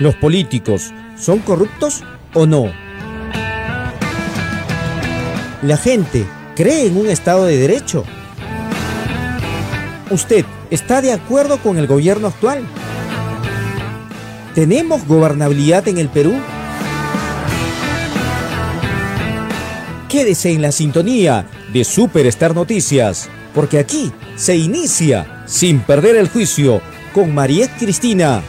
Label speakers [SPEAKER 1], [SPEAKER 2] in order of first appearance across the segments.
[SPEAKER 1] ¿Los políticos son corruptos o no? ¿La gente cree en un Estado de Derecho? ¿Usted está de acuerdo con el gobierno actual? ¿Tenemos gobernabilidad en el Perú? Quédese en la sintonía de Superstar Noticias, porque aquí se inicia sin perder el juicio con Mariette Cristina.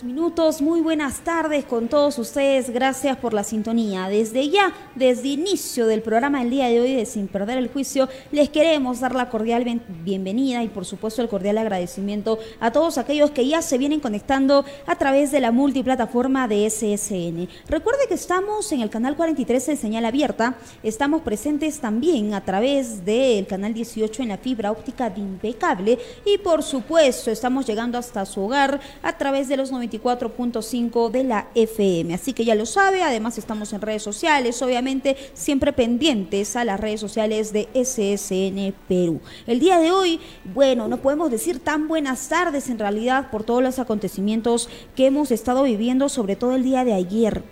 [SPEAKER 2] Con dos minutos. Muy buenas tardes con todos ustedes. Gracias por la sintonía. Desde ya, desde inicio del programa del día de hoy de Sin Perder el Juicio, les queremos dar la cordial bienvenida y por supuesto el cordial agradecimiento a todos aquellos que ya se vienen conectando a través de la multiplataforma de SSN. Recuerde que estamos en el canal 43 de señal abierta. Estamos presentes también a través del canal 18 en la fibra óptica de Impecable y por supuesto estamos llegando hasta su hogar a través de los 94.5 de la FM. Así que ya lo sabe, además estamos en redes sociales, obviamente siempre pendientes a las redes sociales de SSN Perú. El día de hoy, bueno, no podemos decir tan buenas tardes en realidad por todos los acontecimientos que hemos estado viviendo, sobre todo el día de ayer.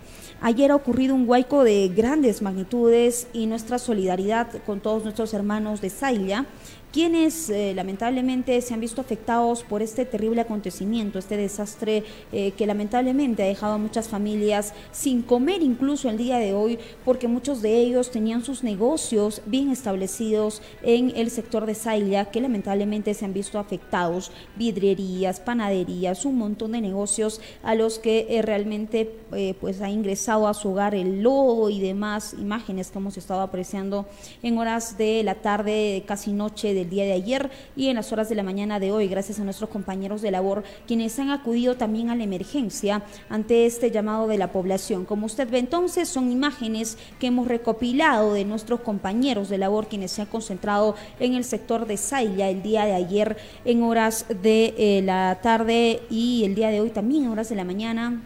[SPEAKER 2] Ayer ha ocurrido un huaico de grandes magnitudes y nuestra solidaridad con todos nuestros hermanos de Saila quienes eh, lamentablemente se han visto afectados por este terrible acontecimiento, este desastre eh, que lamentablemente ha dejado a muchas familias sin comer incluso el día de hoy, porque muchos de ellos tenían sus negocios bien establecidos en el sector de Saila, que lamentablemente se han visto afectados, vidrierías, panaderías, un montón de negocios a los que eh, realmente pues ha ingresado a su hogar el lodo y demás imágenes que hemos estado apreciando en horas de la tarde, casi noche de día de ayer y en las horas de la mañana de hoy, gracias a nuestros compañeros de labor, quienes han acudido también a la emergencia ante este llamado de la población. Como usted ve entonces, son imágenes que hemos recopilado de nuestros compañeros de labor, quienes se han concentrado en el sector de Sailla el día de ayer en horas de eh, la tarde y el día de hoy también en horas de la mañana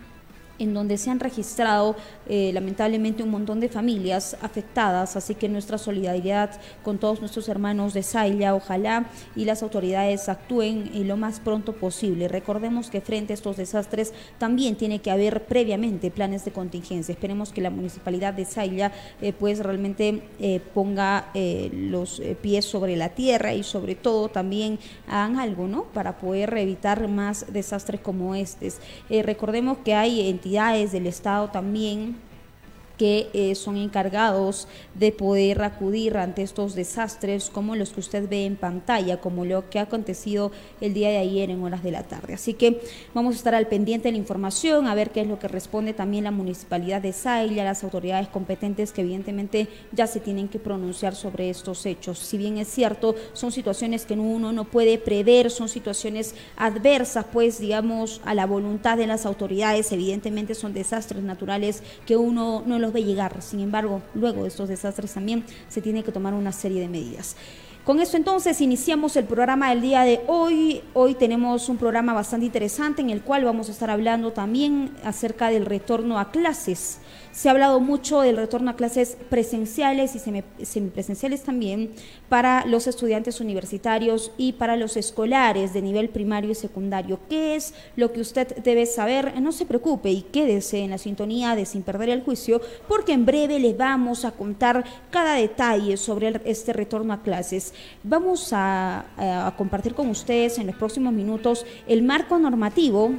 [SPEAKER 2] en donde se han registrado eh, lamentablemente un montón de familias afectadas, así que nuestra solidaridad con todos nuestros hermanos de Saila, ojalá y las autoridades actúen lo más pronto posible. Recordemos que frente a estos desastres también tiene que haber previamente planes de contingencia. Esperemos que la municipalidad de Saila eh, pues realmente eh, ponga los pies sobre la tierra y sobre todo también hagan algo, ¿no? Para poder evitar más desastres como estos. recordemos que hay entidades del Estado también que eh, son encargados de poder acudir ante estos desastres como los que usted ve en pantalla, como lo que ha acontecido el día de ayer en horas de la tarde. Así que vamos a estar al pendiente de la información, a ver qué es lo que responde también la municipalidad de Saila, las autoridades competentes que evidentemente ya se tienen que pronunciar sobre estos hechos. Si bien es cierto, son situaciones que uno no puede prever, son situaciones adversas, pues digamos, a la voluntad de las autoridades, evidentemente son desastres naturales que uno no los de llegar. Sin embargo, luego de estos desastres también se tiene que tomar una serie de medidas. Con esto entonces iniciamos el programa del día de hoy. Hoy tenemos un programa bastante interesante en el cual vamos a estar hablando también acerca del retorno a clases. Se ha hablado mucho del retorno a clases presenciales y semipresenciales también para los estudiantes universitarios y para los escolares de nivel primario y secundario. ¿Qué es lo que usted debe saber? No se preocupe y quédese en la sintonía de Sin Perder el Juicio, porque en breve le vamos a contar cada detalle sobre este retorno a clases. Vamos a, a compartir con ustedes en los próximos minutos el marco normativo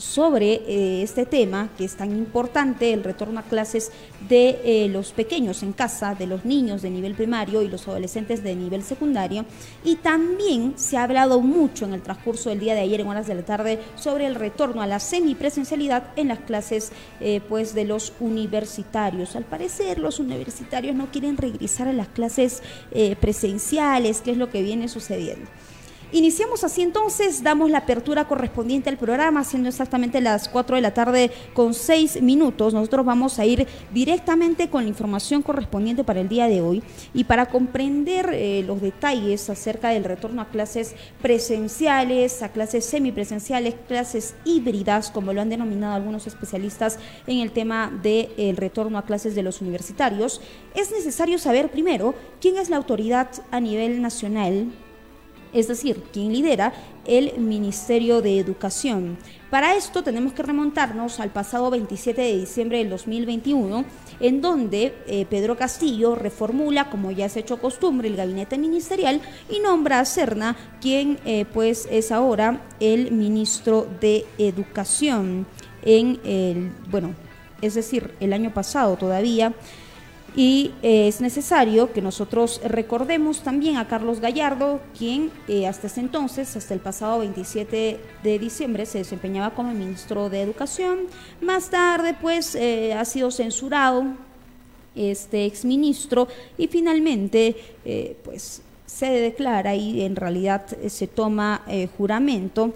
[SPEAKER 2] sobre eh, este tema que es tan importante, el retorno a clases de eh, los pequeños en casa, de los niños de nivel primario y los adolescentes de nivel secundario. Y también se ha hablado mucho en el transcurso del día de ayer en horas de la tarde sobre el retorno a la semipresencialidad en las clases eh, pues de los universitarios. Al parecer los universitarios no quieren regresar a las clases presenciales, que es lo que viene sucediendo. Iniciamos así entonces, damos la apertura correspondiente al programa, siendo exactamente las 4 de la tarde con 6 minutos. Nosotros vamos a ir directamente con la información correspondiente para el día de hoy y para comprender eh, los detalles acerca del retorno a clases presenciales, a clases semipresenciales, clases híbridas, como lo han denominado algunos especialistas en el tema del retorno a clases de los universitarios, es necesario saber primero quién es la autoridad a nivel nacional es decir, quien lidera el Ministerio de Educación. Para esto tenemos que remontarnos al pasado 27 de diciembre del 2021, en donde eh, Pedro Castillo reformula, como ya se ha hecho costumbre, el gabinete ministerial y nombra a Cerna, quien eh, pues es ahora el ministro de Educación en el, bueno, es decir, el año pasado todavía y eh, es necesario que nosotros recordemos también a Carlos Gallardo, quien eh, hasta ese entonces, hasta el pasado 27 de diciembre, se desempeñaba como ministro de Educación. Más tarde, pues, eh, ha sido censurado este exministro y finalmente, pues, se declara y en realidad se toma juramento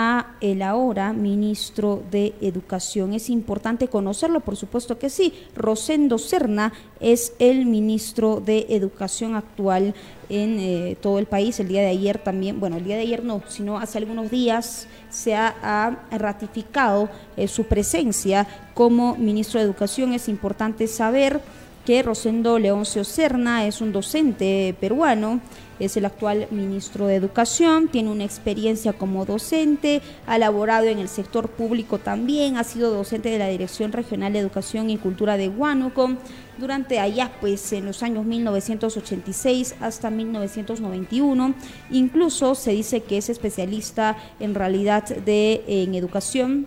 [SPEAKER 2] a el ahora ministro de Educación. Es importante conocerlo, por supuesto que sí. Rosendo Serna es el ministro de Educación actual en eh, todo el país. El día de ayer también, bueno, el día de ayer no, sino hace algunos días se ha, ratificado eh, su presencia como ministro de Educación. Es importante saber que Rosendo Leoncio Serna es un docente peruano es el actual ministro de Educación, tiene una experiencia como docente, ha laborado en el sector público también, ha sido docente de la Dirección Regional de Educación y Cultura de Huánuco durante allá, pues en los años 1986 hasta 1991. Incluso se dice que es especialista en realidad de en educación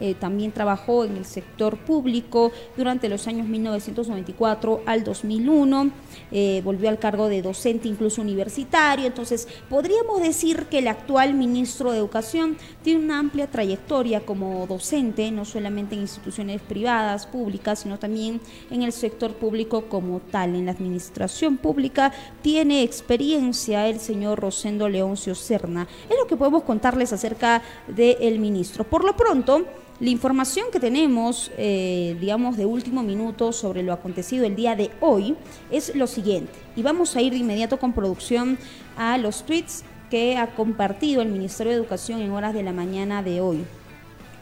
[SPEAKER 2] eh, también trabajó en el sector público durante los años 1994 al 2001, eh, volvió al cargo de docente incluso universitario, entonces podríamos decir que el actual ministro de Educación tiene una amplia trayectoria como docente, no solamente en instituciones privadas, públicas, sino también en el sector público como tal, en la administración pública tiene experiencia el señor Rosendo Leoncio Serna. Es lo que podemos contarles acerca del ministro. Por lo pronto, la información que tenemos, eh, digamos, de último minuto sobre lo acontecido el día de hoy es lo siguiente. Y vamos a ir de inmediato con producción a los tweets que ha compartido el Ministerio de Educación en horas de la mañana de hoy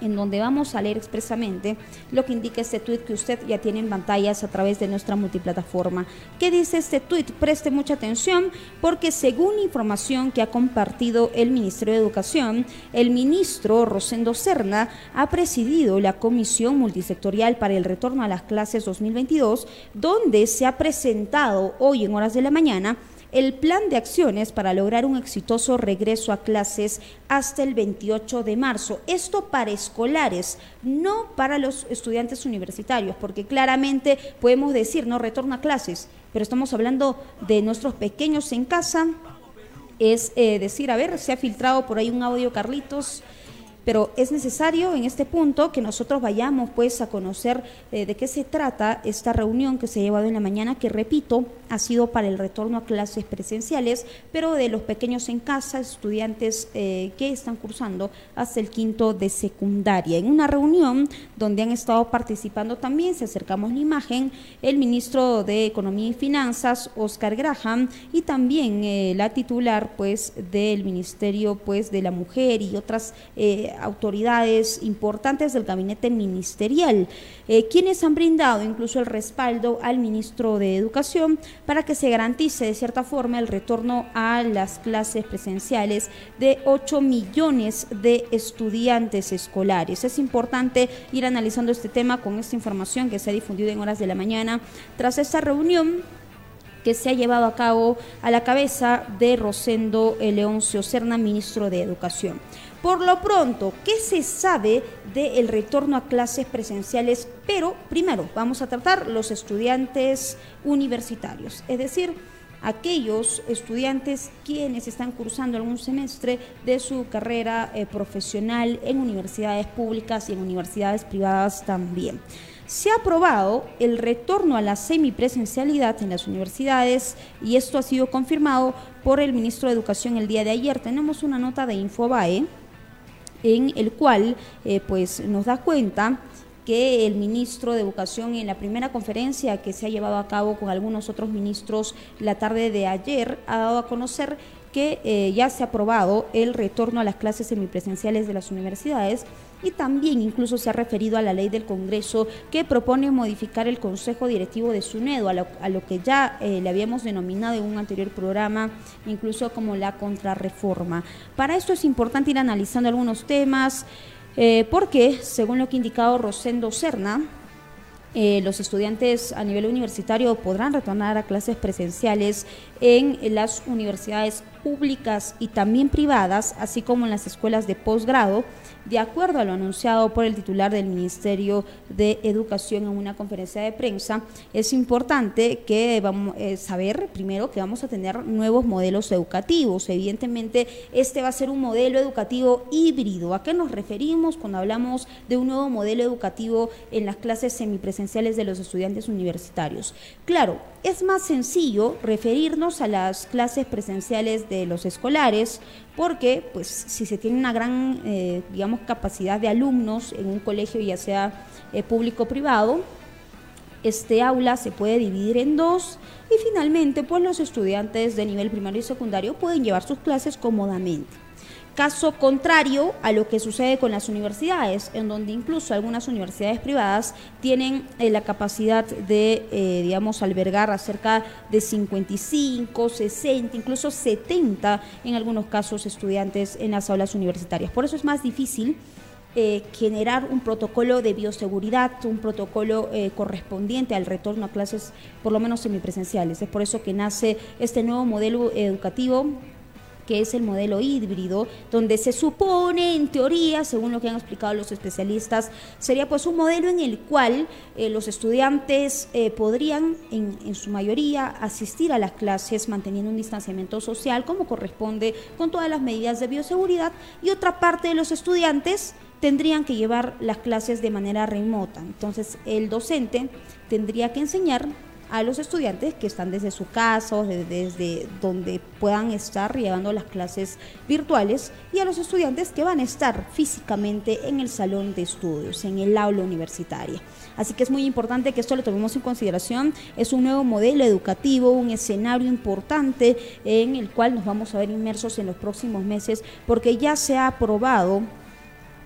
[SPEAKER 2] en donde vamos a leer expresamente lo que indica este tweet que usted ya tiene en pantallas a través de nuestra multiplataforma. ¿Qué dice este tweet? Preste mucha atención porque según información que ha compartido el Ministerio de Educación, el ministro Rosendo Serna ha presidido la Comisión Multisectorial para el Retorno a las Clases 2022, donde se ha presentado hoy en horas de la mañana el plan de acciones para lograr un exitoso regreso a clases hasta el 28 de marzo. Esto para escolares, no para los estudiantes universitarios, porque claramente podemos decir, no retorno a clases, pero estamos hablando de nuestros pequeños en casa. Es eh, decir, a ver, se ha filtrado por ahí un audio, Carlitos, pero es necesario en este punto que nosotros vayamos pues a conocer eh, de qué se trata esta reunión que se ha llevado en la mañana, que repito, ha sido para el retorno a clases presenciales, pero de los pequeños en casa, estudiantes eh, que están cursando hasta el quinto de secundaria. En una reunión donde han estado participando también, se acercamos la imagen, el ministro de Economía y Finanzas, Oscar Graham, y también eh, la titular pues del Ministerio pues de la Mujer y otras autoridades importantes del gabinete ministerial, eh, quienes han brindado incluso el respaldo al ministro de Educación para que se garantice de cierta forma el retorno a las clases presenciales de 8 millones de estudiantes escolares. Es importante ir analizando este tema con esta información que se ha difundido en horas de la mañana tras esta reunión que se ha llevado a cabo a la cabeza de Rosendo Leoncio Cerna, ministro de Educación. Por lo pronto, ¿qué se sabe del retorno a clases presenciales? Pero primero vamos a tratar los estudiantes universitarios, es decir, aquellos estudiantes quienes están cursando algún semestre de su carrera eh, profesional en universidades públicas y en universidades privadas también. se ha aprobado el retorno a la semipresencialidad en las universidades y esto ha sido confirmado por el ministro de Educación el día de ayer. Tenemos una nota de Infobae en el cual eh, pues nos da cuenta que el ministro de Educación en la primera conferencia que se ha llevado a cabo con algunos otros ministros la tarde de ayer ha dado a conocer que eh, ya se ha aprobado el retorno a las clases semipresenciales de las universidades y también incluso se ha referido a la ley del Congreso que propone modificar el Consejo Directivo de SUNEDO, a lo, que ya eh, le habíamos denominado en un anterior programa, incluso como la contrarreforma. Para esto es importante ir analizando algunos temas, eh, porque, según lo que ha indicado Rosendo Serna, eh, los estudiantes a nivel universitario podrán retornar a clases presenciales en las universidades públicas y también privadas, así como en las escuelas de posgrado, de acuerdo a lo anunciado por el titular del Ministerio de Educación en una conferencia de prensa, es importante que vamos eh, saber primero que vamos a tener nuevos modelos educativos. Evidentemente, este va a ser un modelo educativo híbrido. ¿A qué nos referimos cuando hablamos de un nuevo modelo educativo en las clases semipresenciales de los estudiantes universitarios? Claro, es más sencillo referirnos a las clases presenciales de los escolares porque pues si se tiene una gran eh, digamos capacidad de alumnos en un colegio ya sea eh, público o privado este aula se puede dividir en dos y finalmente pues los estudiantes de nivel primario y secundario pueden llevar sus clases cómodamente Caso contrario a lo que sucede con las universidades, en donde incluso algunas universidades privadas tienen eh, la capacidad de, eh, digamos, albergar a cerca de 55, 60, incluso 70 en algunos casos estudiantes en las aulas universitarias. Por eso es más difícil eh, generar un protocolo de bioseguridad, un protocolo correspondiente al retorno a clases, por lo menos semipresenciales. Es por eso que nace este nuevo modelo educativo que es el modelo híbrido, donde se supone, en teoría, según lo que han explicado los especialistas, sería pues un modelo en el cual eh, los estudiantes eh, podrían, en, en su mayoría, asistir a las clases manteniendo un distanciamiento social como corresponde con todas las medidas de bioseguridad y otra parte de los estudiantes tendrían que llevar las clases de manera remota. Entonces, el docente tendría que enseñar a los estudiantes que están desde su casa o desde, donde puedan estar llevando las clases virtuales y a los estudiantes que van a estar físicamente en el salón de estudios, en el aula universitaria. Así que es muy importante que esto lo tomemos en consideración. Es un nuevo modelo educativo, un escenario importante en el cual nos vamos a ver inmersos en los próximos meses porque ya se ha aprobado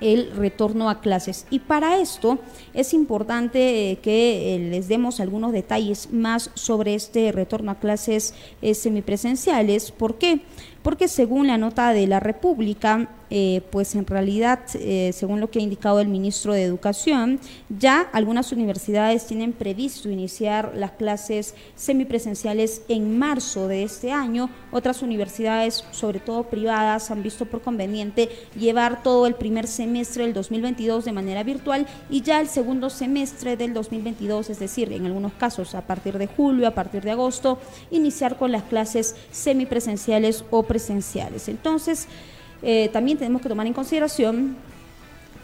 [SPEAKER 2] el retorno a clases. Y para esto es importante eh, que eh, les demos algunos detalles más sobre este retorno a clases eh, semipresenciales. ¿Por qué? Porque según la nota de la República, eh, pues en realidad, eh, según lo que ha indicado el ministro de Educación, ya algunas universidades tienen previsto iniciar las clases semipresenciales en marzo de este año. Otras universidades, sobre todo privadas, han visto por conveniente llevar todo el primer semestre del 2022 de manera virtual y ya el segundo semestre del 2022, es decir, en algunos casos a partir de julio, a partir de agosto, iniciar con las clases semipresenciales o presenciales. Entonces, eh, también tenemos que tomar en consideración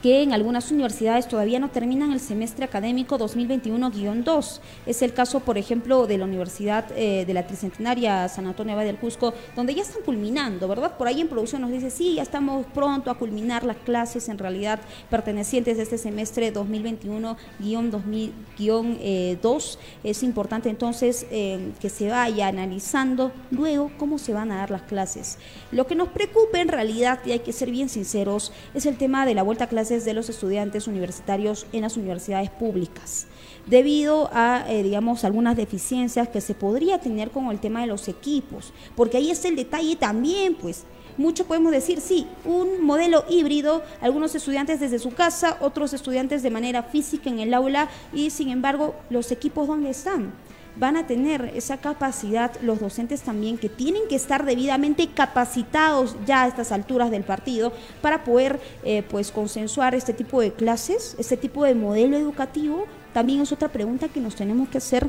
[SPEAKER 2] que en algunas universidades todavía no terminan el semestre académico 2021-2. Es el caso, por ejemplo, de la Universidad eh, de la Tricentenaria San Antonio del Cusco, donde ya están culminando, ¿verdad? Por ahí en producción nos dice, sí, ya estamos pronto a culminar las clases en realidad pertenecientes a este semestre 2021-2. Es importante entonces eh, que se vaya analizando luego cómo se van a dar las clases. Lo que nos preocupa en realidad, y hay que ser bien sinceros, es el tema de la vuelta a clases de los estudiantes universitarios en las universidades públicas, debido a, eh, digamos, algunas deficiencias que se podría tener con el tema de los equipos, porque ahí es el detalle también, pues, mucho podemos decir, sí, un modelo híbrido, algunos estudiantes desde su casa, otros estudiantes de manera física en el aula y sin embargo los equipos dónde están van a tener esa capacidad los docentes también que tienen que estar debidamente capacitados ya a estas alturas del partido para poder eh, pues consensuar este tipo de clases, este tipo de modelo educativo. También es otra pregunta que nos tenemos que hacer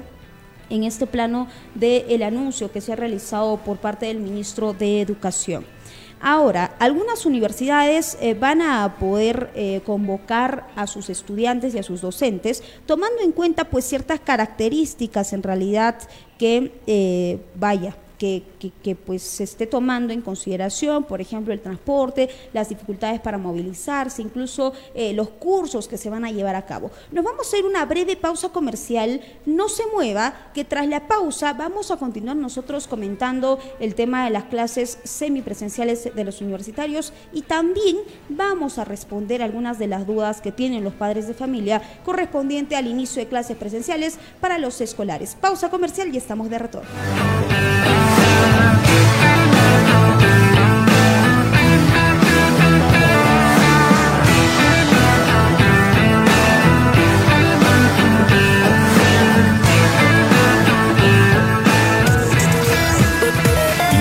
[SPEAKER 2] en este plano del el anuncio que se ha realizado por parte del ministro de Educación. Ahora, algunas universidades eh, van a poder eh, convocar a sus estudiantes y a sus docentes, tomando en cuenta pues ciertas características en realidad que, eh, vaya, que, pues se esté tomando en consideración, por ejemplo, el transporte, las dificultades para movilizarse, incluso eh, los cursos que se van a llevar a cabo. Nos vamos a hacer una breve pausa comercial, no se mueva, que tras la pausa vamos a continuar nosotros comentando el tema de las clases semipresenciales de los universitarios y también vamos a responder algunas de las dudas que tienen los padres de familia correspondiente al inicio de clases presenciales para los escolares. Pausa comercial y estamos de retorno.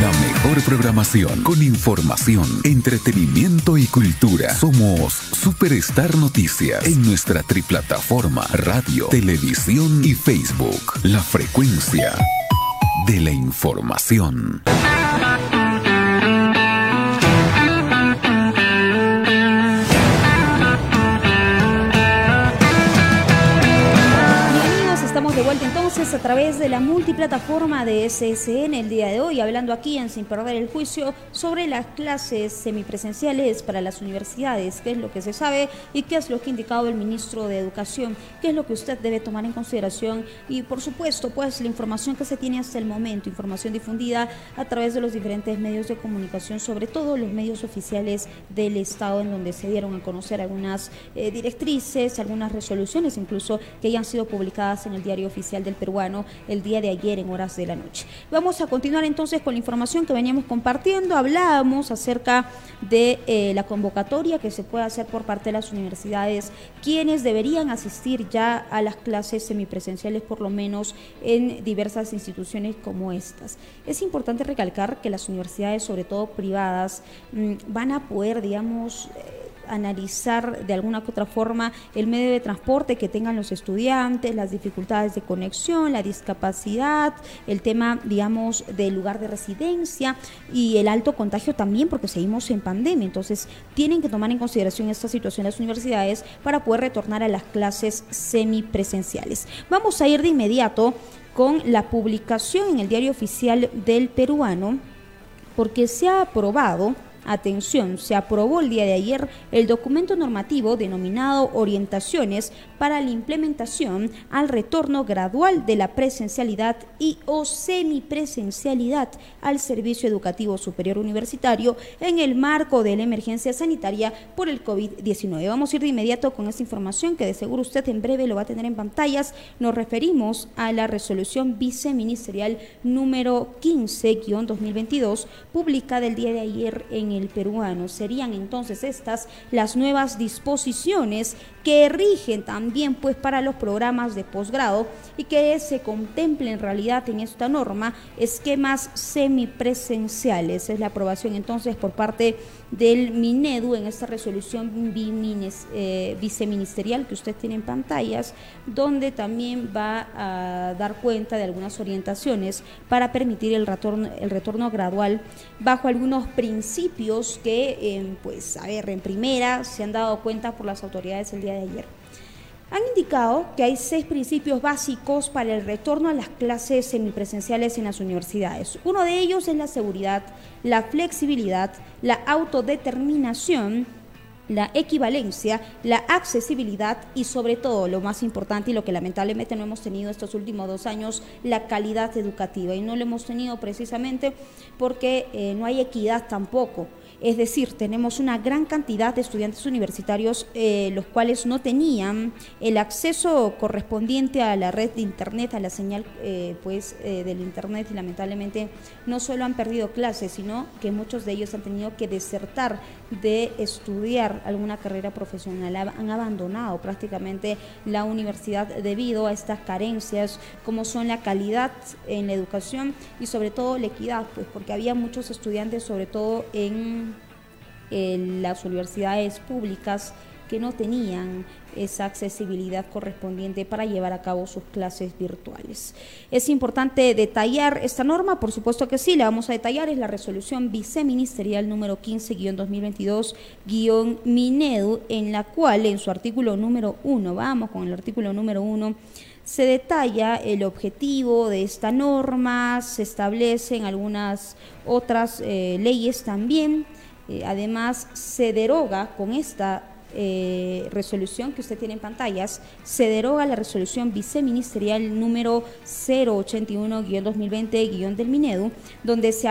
[SPEAKER 3] La mejor programación con información, entretenimiento y cultura. Somos Superstar Noticias en nuestra triplataforma radio, televisión y Facebook. La frecuencia de la información.
[SPEAKER 2] Través de la multiplataforma de SSN el día de hoy, hablando aquí en Sin Perder el Juicio sobre las clases semipresenciales para las universidades, qué es lo que se sabe y qué es lo que ha indicado el ministro de Educación, qué es lo que usted debe tomar en consideración y por supuesto pues la información que se tiene hasta el momento, información difundida a través de los diferentes medios de comunicación, sobre todo los medios oficiales del Estado en donde se dieron a conocer algunas eh, directrices, algunas resoluciones incluso que ya han sido publicadas en el diario oficial del peruano el día de ayer en horas de la noche. Vamos a continuar entonces con la información que veníamos compartiendo. Hablábamos acerca de eh, la convocatoria que se puede hacer por parte de las universidades, quienes deberían asistir ya a las clases semipresenciales, por lo menos en diversas instituciones como estas. Es importante recalcar que las universidades, sobre todo privadas, mm, van a poder, digamos, eh, analizar de alguna u otra forma el medio de transporte que tengan los estudiantes, las dificultades de conexión, la discapacidad, el tema, digamos, del lugar de residencia y el alto contagio también, porque seguimos en pandemia. Entonces, tienen que tomar en consideración esta situación las universidades para poder retornar a las clases semipresenciales. Vamos a ir de inmediato con la publicación en el diario oficial del peruano, porque se ha aprobado Atención, se aprobó el día de ayer el documento normativo denominado Orientaciones para la implementación al retorno gradual de la presencialidad y o semipresencialidad al servicio educativo superior universitario en el marco de la emergencia sanitaria por el COVID-19. Vamos a ir de inmediato con esta información que de seguro usted en breve lo va a tener en pantallas. Nos referimos a la resolución viceministerial número 15-2022 publicada el día de ayer en el el peruano. Serían entonces estas las nuevas disposiciones que rigen también pues para los programas de posgrado y que se contemplen en realidad en esta norma esquemas semipresenciales. Es la aprobación entonces por parte del Minedu en esta resolución eh, viceministerial que usted tiene en pantallas, donde también va a dar cuenta de algunas orientaciones para permitir el retorno, el retorno gradual bajo algunos principios que, eh, pues, a ver, en primera se han dado cuenta por las autoridades el día de ayer. Han indicado que hay seis principios básicos para el retorno a las clases semipresenciales en las universidades. Uno de ellos es la seguridad, la flexibilidad, la autodeterminación, la equivalencia, la accesibilidad y sobre todo lo más importante y lo que lamentablemente no hemos tenido estos últimos dos años, la calidad educativa. Y no lo hemos tenido precisamente porque eh, no hay equidad tampoco. Es decir, tenemos una gran cantidad de estudiantes universitarios eh, los cuales no tenían el acceso correspondiente a la red de Internet, a la señal eh, pues, eh, del Internet y lamentablemente no solo han perdido clases, sino que muchos de ellos han tenido que desertar de estudiar alguna carrera profesional, han abandonado prácticamente la universidad debido a estas carencias como son la calidad en la educación y sobre todo la equidad, pues porque había muchos estudiantes sobre todo en en las universidades públicas que no tenían esa accesibilidad correspondiente para llevar a cabo sus clases virtuales. Es importante detallar esta norma, por supuesto que sí, la vamos a detallar, es la resolución viceministerial número 15-2022-Minedu, en la cual en su artículo número 1, vamos con el artículo número 1, se detalla el objetivo de esta norma, se establecen algunas otras eh, leyes también, eh, además se deroga con esta eh, resolución que usted tiene en pantallas, se deroga la resolución viceministerial número 081-2020- del Minedu, donde se,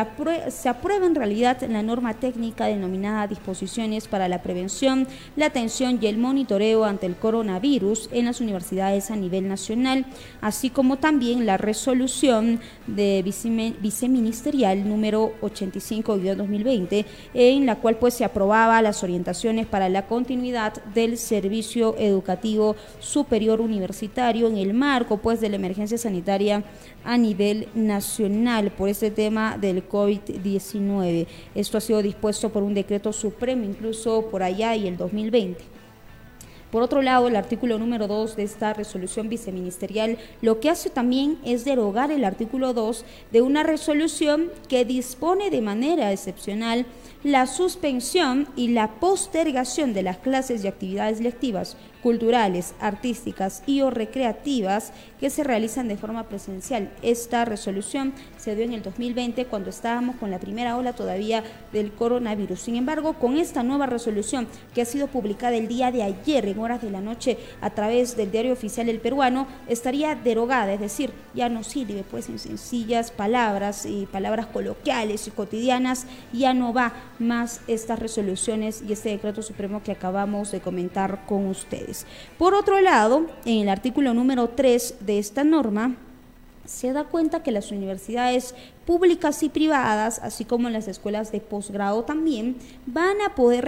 [SPEAKER 2] se aprueba en realidad la norma técnica denominada Disposiciones para la Prevención, la Atención y el Monitoreo ante el Coronavirus en las universidades a nivel nacional, así como también la resolución de viceministerial número 85-2020, en la cual pues se aprobaba las orientaciones para la continuidad del servicio educativo superior universitario en el marco pues de la emergencia sanitaria a nivel nacional por este tema del COVID-19. Esto ha sido dispuesto por un decreto supremo incluso por allá y el 2020. Por otro lado, el artículo número 2 de esta resolución viceministerial lo que hace también es derogar el artículo 2 de una resolución que dispone de manera excepcional la suspensión y la postergación de las clases y actividades lectivas culturales, artísticas y o recreativas que se realizan de forma presencial. Esta resolución se dio en el 2020 cuando estábamos con la primera ola todavía del coronavirus. Sin embargo, con esta nueva resolución que ha sido publicada el día de ayer en horas de la noche a través del diario oficial El Peruano, estaría derogada, es decir, ya no sirve pues en sencillas palabras y palabras coloquiales y cotidianas, ya no va más estas resoluciones y este decreto supremo que acabamos de comentar con ustedes. Por otro lado, en el artículo número 3 de esta norma, se da cuenta que las universidades públicas y privadas, así como las escuelas de posgrado también, van a poder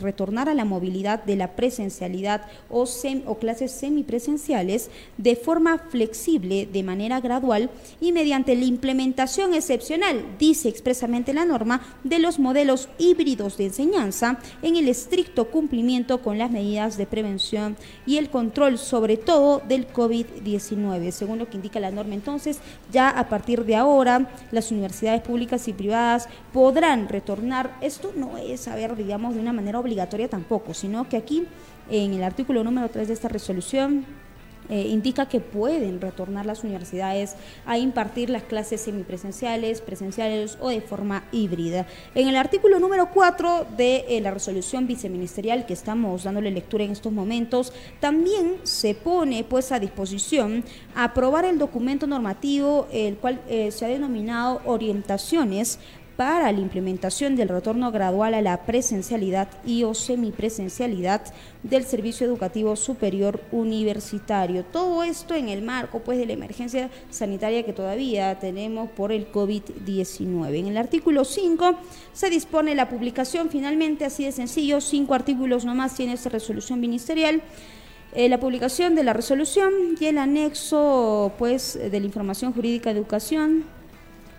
[SPEAKER 2] retornar a la movilidad de la presencialidad o, o clases semipresenciales de forma flexible, de manera gradual y mediante la implementación excepcional, dice expresamente la norma, de los modelos híbridos de enseñanza en el estricto cumplimiento con las medidas de prevención y el control, sobre todo del COVID-19. Según lo que indica la norma, entonces, ya a partir de ahora, las universidades públicas y privadas podrán retornar. Esto no es saber, digamos, de una manera obligatoria tampoco, sino que aquí en el artículo número 3 de esta resolución eh, indica que pueden retornar las universidades a impartir las clases semipresenciales, presenciales o de forma híbrida. En el artículo número 4 de eh, la resolución viceministerial que estamos dándole lectura en estos momentos, también se pone pues a disposición aprobar el documento normativo el cual eh, se ha denominado orientaciones para la implementación del retorno gradual a la presencialidad y o semipresencialidad del servicio educativo superior universitario. Todo esto en el marco pues de la emergencia sanitaria que todavía tenemos por el COVID-19. En el artículo 5 se dispone la publicación finalmente así de sencillo, cinco artículos nomás tiene esta resolución ministerial. Eh, la publicación de la resolución y el anexo pues de la información jurídica de educación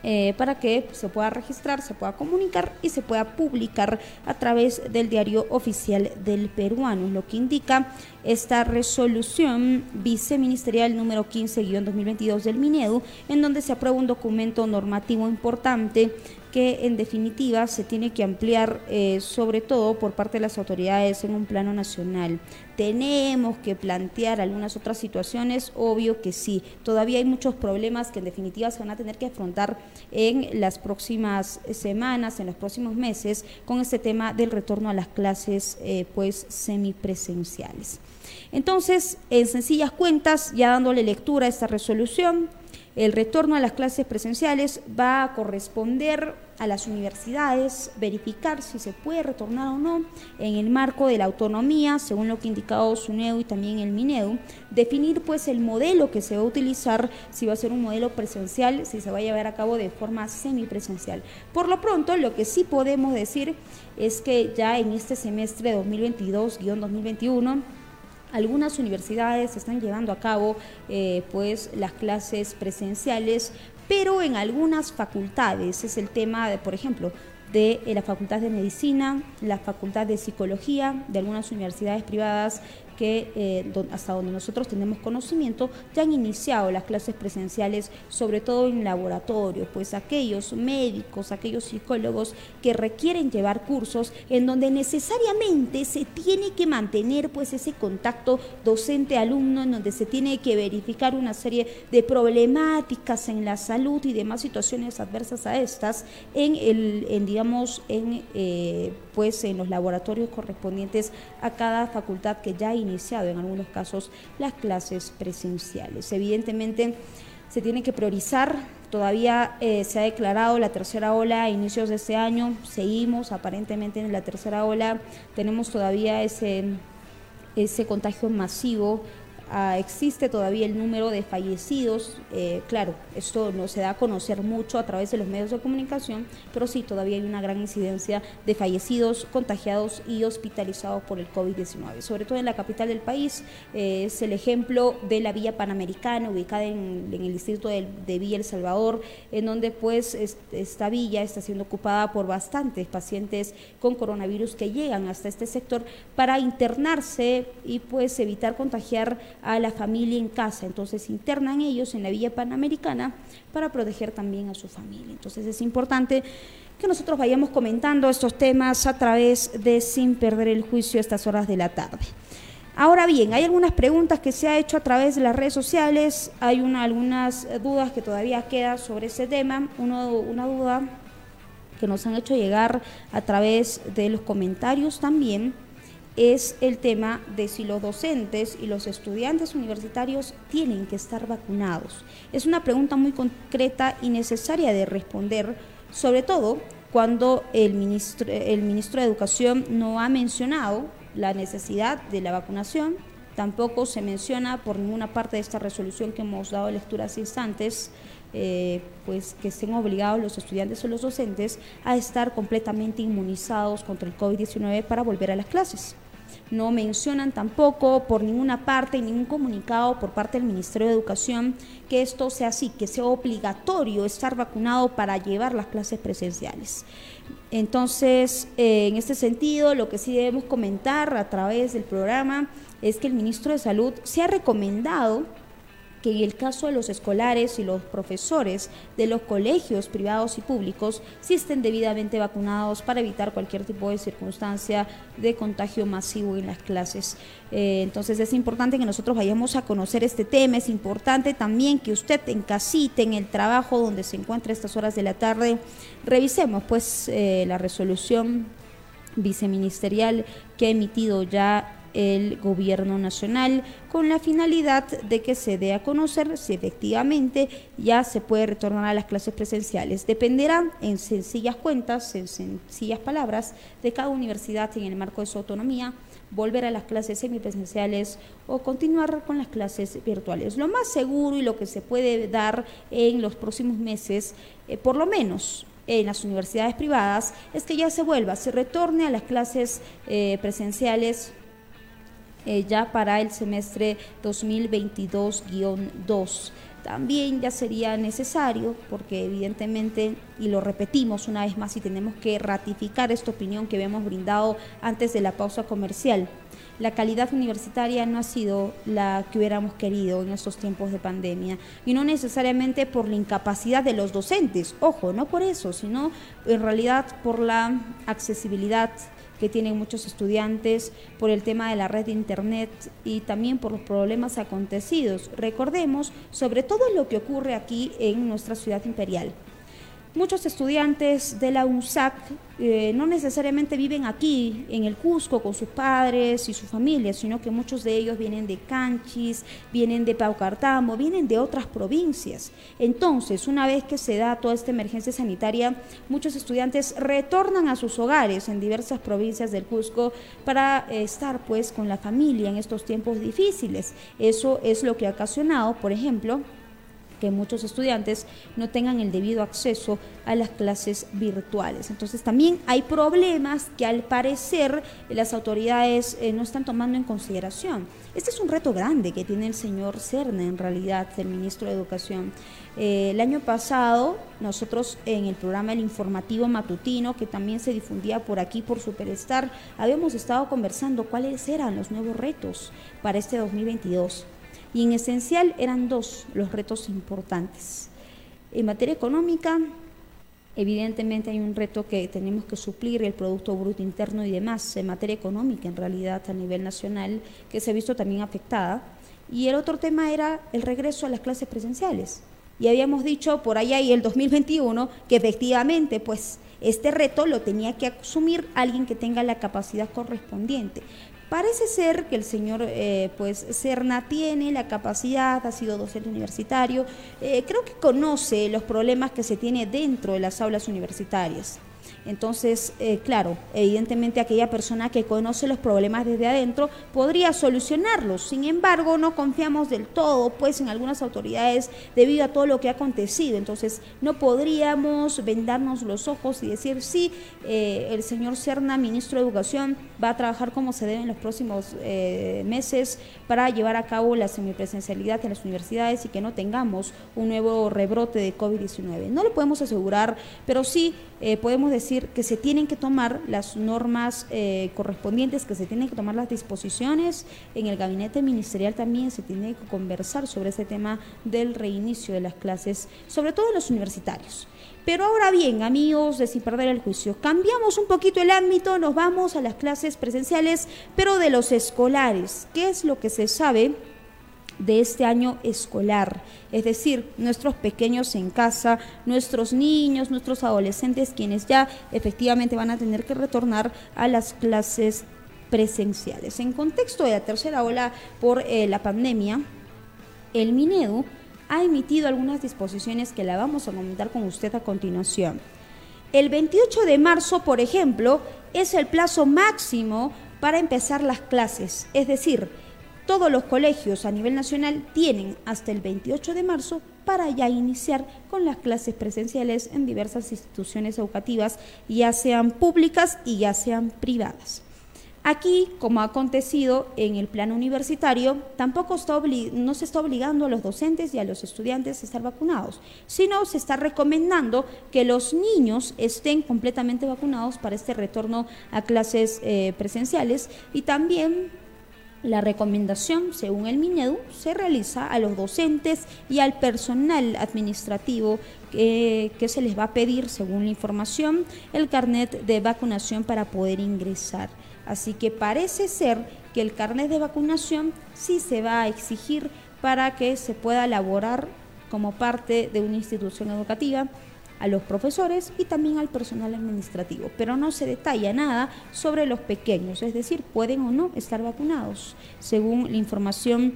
[SPEAKER 2] eh, para que se pueda registrar, se pueda comunicar y se pueda publicar a través del diario oficial del peruano, lo que indica esta resolución viceministerial número 15-2022 del Minedu, en donde se aprueba un documento normativo importante que en definitiva se tiene que ampliar eh, sobre todo por parte de las autoridades en un plano nacional. Tenemos que plantear algunas otras situaciones, obvio que sí. Todavía hay muchos problemas que en definitiva se van a tener que afrontar en las próximas semanas, en los próximos meses, con este tema del retorno a las clases eh, pues semipresenciales. Entonces, en sencillas cuentas, ya dándole lectura a esta resolución, el retorno a las clases presenciales va a corresponder a las universidades verificar si se puede retornar o no en el marco de la autonomía, según lo que ha indicado SUNEDU y también el MINEDU, definir pues el modelo que se va a utilizar, si va a ser un modelo presencial, si se va a llevar a cabo de forma semipresencial. Por lo pronto, lo que sí podemos decir es que ya en este semestre 2022-2021, algunas universidades están llevando a cabo eh, pues las clases presenciales, pero en algunas facultades es el tema de, por ejemplo, de la Facultad de Medicina, la Facultad de Psicología, de algunas universidades privadas que eh, hasta donde nosotros tenemos conocimiento ya han iniciado las clases presenciales, sobre todo en laboratorio, pues aquellos médicos, aquellos psicólogos que requieren llevar cursos en donde necesariamente se tiene que mantener pues ese contacto docente-alumno, en donde se tiene que verificar una serie de problemáticas en la salud y demás situaciones adversas a estas en el, en, digamos, en eh, pues en los laboratorios correspondientes a cada facultad que ya inició iniciado en algunos casos las clases presenciales. Evidentemente se tiene que priorizar, todavía eh, se ha declarado la tercera ola a inicios de este año, seguimos aparentemente en la tercera ola, tenemos todavía ese, ese contagio masivo Ah, existe todavía el número de fallecidos. Eh, claro, esto no se da a conocer mucho a través de los medios de comunicación, pero sí, todavía hay una gran incidencia de fallecidos, contagiados y hospitalizados por el COVID-19. Sobre todo en la capital del país, eh, es el ejemplo de la Vía Panamericana, ubicada en, el distrito de, Villa El Salvador, en donde pues esta villa está siendo ocupada por bastantes pacientes con coronavirus que llegan hasta este sector para internarse y pues evitar contagiar a la familia en casa. Entonces internan ellos en la Villa Panamericana para proteger también a su familia. Entonces es importante que nosotros vayamos comentando estos temas a través de Sin Perder el Juicio a estas horas de la tarde. Ahora bien, hay algunas preguntas que se ha hecho a través de las redes sociales, hay una, algunas dudas que todavía quedan sobre ese tema. una duda que nos han hecho llegar a través de los comentarios también es el tema de si los docentes y los estudiantes universitarios tienen que estar vacunados. Es una pregunta muy concreta y necesaria de responder, sobre todo cuando el ministro, el ministro de Educación no ha mencionado la necesidad de la vacunación, tampoco se menciona por ninguna parte de esta resolución que hemos dado lectura hace instantes, eh, pues que estén obligados los estudiantes o los docentes a estar completamente inmunizados contra el COVID-19 para volver a las clases. No mencionan tampoco por ninguna parte, ningún comunicado por parte del Ministerio de Educación que esto sea así, que sea obligatorio estar vacunado para llevar las clases presenciales. Entonces, eh, en este sentido, lo que sí debemos comentar a través del programa es que el ministro de Salud se ha recomendado que en el caso de los escolares y los profesores de los colegios privados y públicos sí estén debidamente vacunados para evitar cualquier tipo de circunstancia de contagio masivo en las clases. Eh, entonces es importante que nosotros vayamos a conocer este tema, es importante también que usted en casita, en el trabajo donde se encuentra estas horas de la tarde, revisemos pues eh, la resolución viceministerial que ha emitido ya el gobierno nacional con la finalidad de que se dé a conocer si efectivamente ya se puede retornar a las clases presenciales. Dependerá en sencillas cuentas, en sencillas palabras, de cada universidad en el marco de su autonomía volver a las clases semipresenciales o continuar con las clases virtuales. Lo más seguro y lo que se puede dar en los próximos meses, eh, por lo menos en las universidades privadas, es que ya se vuelva, se retorne a las clases eh, presenciales eh, ya para el semestre 2022-2. También ya sería necesario, porque evidentemente, y lo repetimos una vez más y tenemos que ratificar esta opinión que habíamos brindado antes de la pausa comercial, la calidad universitaria no ha sido la que hubiéramos querido en estos tiempos de pandemia y no necesariamente por la incapacidad de los docentes, ojo, no por eso, sino en realidad por la accesibilidad que tienen muchos estudiantes por el tema de la red de Internet y también por los problemas acontecidos. Recordemos sobre todo lo que ocurre aquí en nuestra ciudad imperial. Muchos estudiantes de la UNSAC eh, no necesariamente viven aquí, en el Cusco, con sus padres y su familia, sino que muchos de ellos vienen de Canchis, vienen de Paucartambo, vienen de otras provincias. Entonces, una vez que se da toda esta emergencia sanitaria, muchos estudiantes retornan a sus hogares en diversas provincias del Cusco para eh, estar pues con la familia en estos tiempos difíciles. Eso es lo que ha ocasionado, por ejemplo, que muchos estudiantes no tengan el debido acceso a las clases virtuales. Entonces también hay problemas que al parecer las autoridades eh, no están tomando en consideración. Este es un reto grande que tiene el señor Cerna, en realidad, el ministro de Educación. Eh, el año pasado, nosotros en el programa El Informativo Matutino, que también se difundía por aquí, por Superstar, habíamos estado conversando cuáles eran los nuevos retos para este 2022. Y en esencial eran dos los retos importantes. En materia económica, evidentemente hay un reto que tenemos que suplir el Producto Bruto Interno y demás, en materia económica en realidad a nivel nacional, que se ha visto también afectada. Y el otro tema era el regreso a las clases presenciales. Y habíamos dicho por allá y el 2021 que efectivamente pues este reto lo tenía que asumir alguien que tenga la capacidad correspondiente. Parece ser que el señor eh, pues Cerna tiene la capacidad, ha sido docente universitario, eh, creo que conoce los problemas que se tiene dentro de las aulas universitarias. Entonces, eh, claro, evidentemente aquella persona que conoce los problemas desde adentro podría solucionarlos. Sin embargo, no confiamos del todo, pues, en algunas autoridades debido a todo lo que ha acontecido. Entonces, no podríamos vendarnos los ojos y decir, sí, eh, el señor Serna, ministro de Educación, va a trabajar como se debe en los próximos eh, meses para llevar a cabo la semipresencialidad en las universidades y que no tengamos un nuevo rebrote de COVID-19. No lo podemos asegurar, pero sí podemos decir que se tienen que tomar las normas eh, correspondientes, que se tienen que tomar las disposiciones. En el gabinete ministerial también se tiene que conversar sobre ese tema del reinicio de las clases, sobre todo en los universitarios. Pero ahora bien, amigos, de sin perder el juicio, cambiamos un poquito el ámbito, nos vamos a las clases presenciales, pero de los escolares. ¿Qué es lo que se sabe? de este año escolar, es decir, nuestros pequeños en casa, nuestros niños, nuestros adolescentes, quienes ya efectivamente van a tener que retornar a las clases presenciales. En contexto de la tercera ola por eh, la pandemia, el Minedu ha emitido algunas disposiciones que la vamos a comentar con usted a continuación. El 28 de marzo, por ejemplo, es el plazo máximo para empezar las clases, es decir, todos los colegios a nivel nacional tienen hasta el 28 de marzo para ya iniciar con las clases presenciales en diversas instituciones educativas, ya sean públicas y ya sean privadas. Aquí, como ha acontecido en el plano universitario, tampoco no se está obligando a los docentes y a los estudiantes a estar vacunados, sino se está recomendando que los niños estén completamente vacunados para este retorno a clases eh, presenciales y también la recomendación, según el MINEDU, se realiza a los docentes y al personal administrativo que, se les va a pedir, según la información, el carnet de vacunación para poder ingresar. Así que parece ser que el carnet de vacunación sí se va a exigir para que se pueda elaborar como parte de una institución educativa a los profesores y también al personal administrativo, pero no se detalla nada sobre los pequeños, es decir, pueden o no estar vacunados, según la información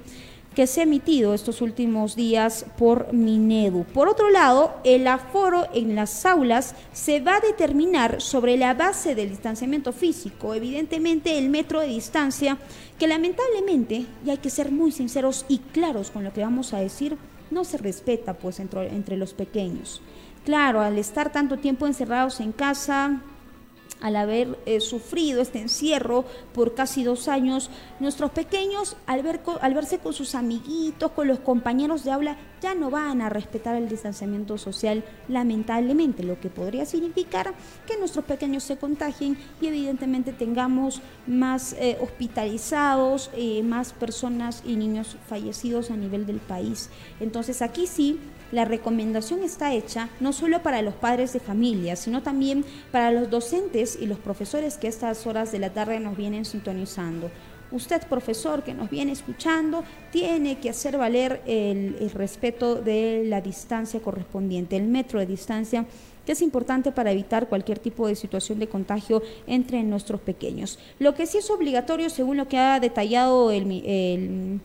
[SPEAKER 2] que se ha emitido estos últimos días por Minedu. Por otro lado, el aforo en las aulas se va a determinar sobre la base del distanciamiento físico, evidentemente el metro de distancia, que lamentablemente, y hay que ser muy sinceros y claros con lo que vamos a decir, no se respeta pues entre, entre los pequeños. Claro, al estar tanto tiempo encerrados en casa, al haber eh, sufrido este encierro por casi dos años, nuestros pequeños, al, ver, al verse con sus amiguitos, con los compañeros de aula, ya no van a respetar el distanciamiento social, lamentablemente, lo que podría significar que nuestros pequeños se contagien y evidentemente tengamos más eh, hospitalizados, eh, más personas y niños fallecidos a nivel del país. Entonces aquí sí la recomendación está hecha no solo para los padres de familia, sino también para los docentes y los profesores que a estas horas de la tarde nos vienen sintonizando. Usted, profesor, que nos viene escuchando, tiene que hacer valer el, respeto de la distancia correspondiente, el metro de distancia que es importante para evitar cualquier tipo de situación de contagio entre nuestros pequeños. Lo que sí es obligatorio, según lo que ha detallado el, el